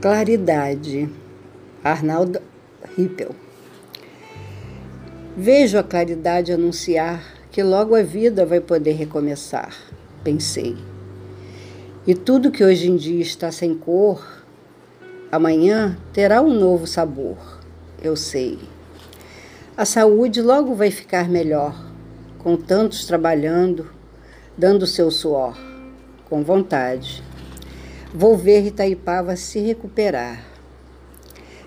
Claridade, Arnaldo Rippel. Vejo a claridade anunciar que logo a vida vai poder recomeçar, pensei. E tudo que hoje em dia está sem cor, amanhã terá um novo sabor, eu sei. A saúde logo vai ficar melhor, com tantos trabalhando, dando seu suor, com vontade. Vou ver Itaipava se recuperar.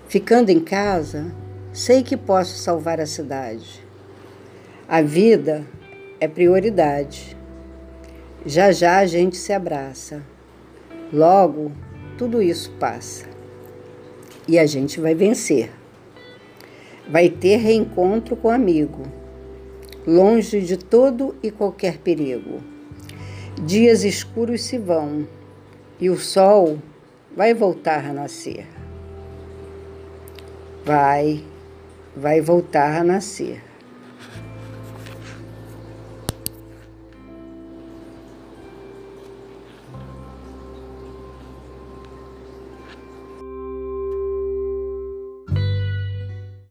Ficando em casa, sei que posso salvar a cidade. A vida é prioridade. Já já a gente se abraça. Logo, tudo isso passa. E a gente vai vencer. Vai ter reencontro com amigo, longe de todo e qualquer perigo. Dias escuros se vão e o sol vai voltar a nascer. Vai, vai voltar a nascer.